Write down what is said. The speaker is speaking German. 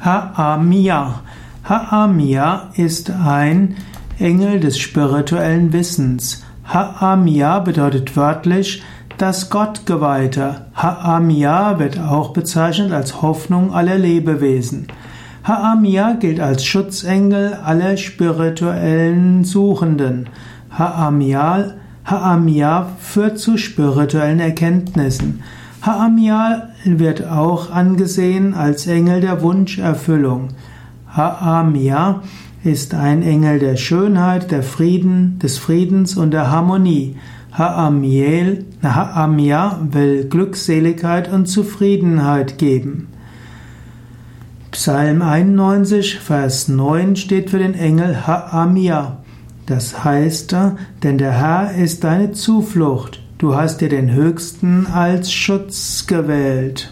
Ha'amia. Ha'amia ist ein Engel des spirituellen Wissens. Ha'amia bedeutet wörtlich das Gottgeweihte. Ha'amia wird auch bezeichnet als Hoffnung aller Lebewesen. Ha'amia gilt als Schutzengel aller spirituellen Suchenden. Ha'amia, Ha'amia führt zu spirituellen Erkenntnissen. Ha'amia wird auch angesehen als Engel der Wunscherfüllung. Ha'amia ist ein Engel der Schönheit, der Frieden, des Friedens und der Harmonie. Ha'amiel, Ha'amia will Glückseligkeit und Zufriedenheit geben. Psalm 91, Vers 9 steht für den Engel Ha'amia. Das heißt, denn der Herr ist deine Zuflucht. Du hast dir den Höchsten als Schutz gewählt.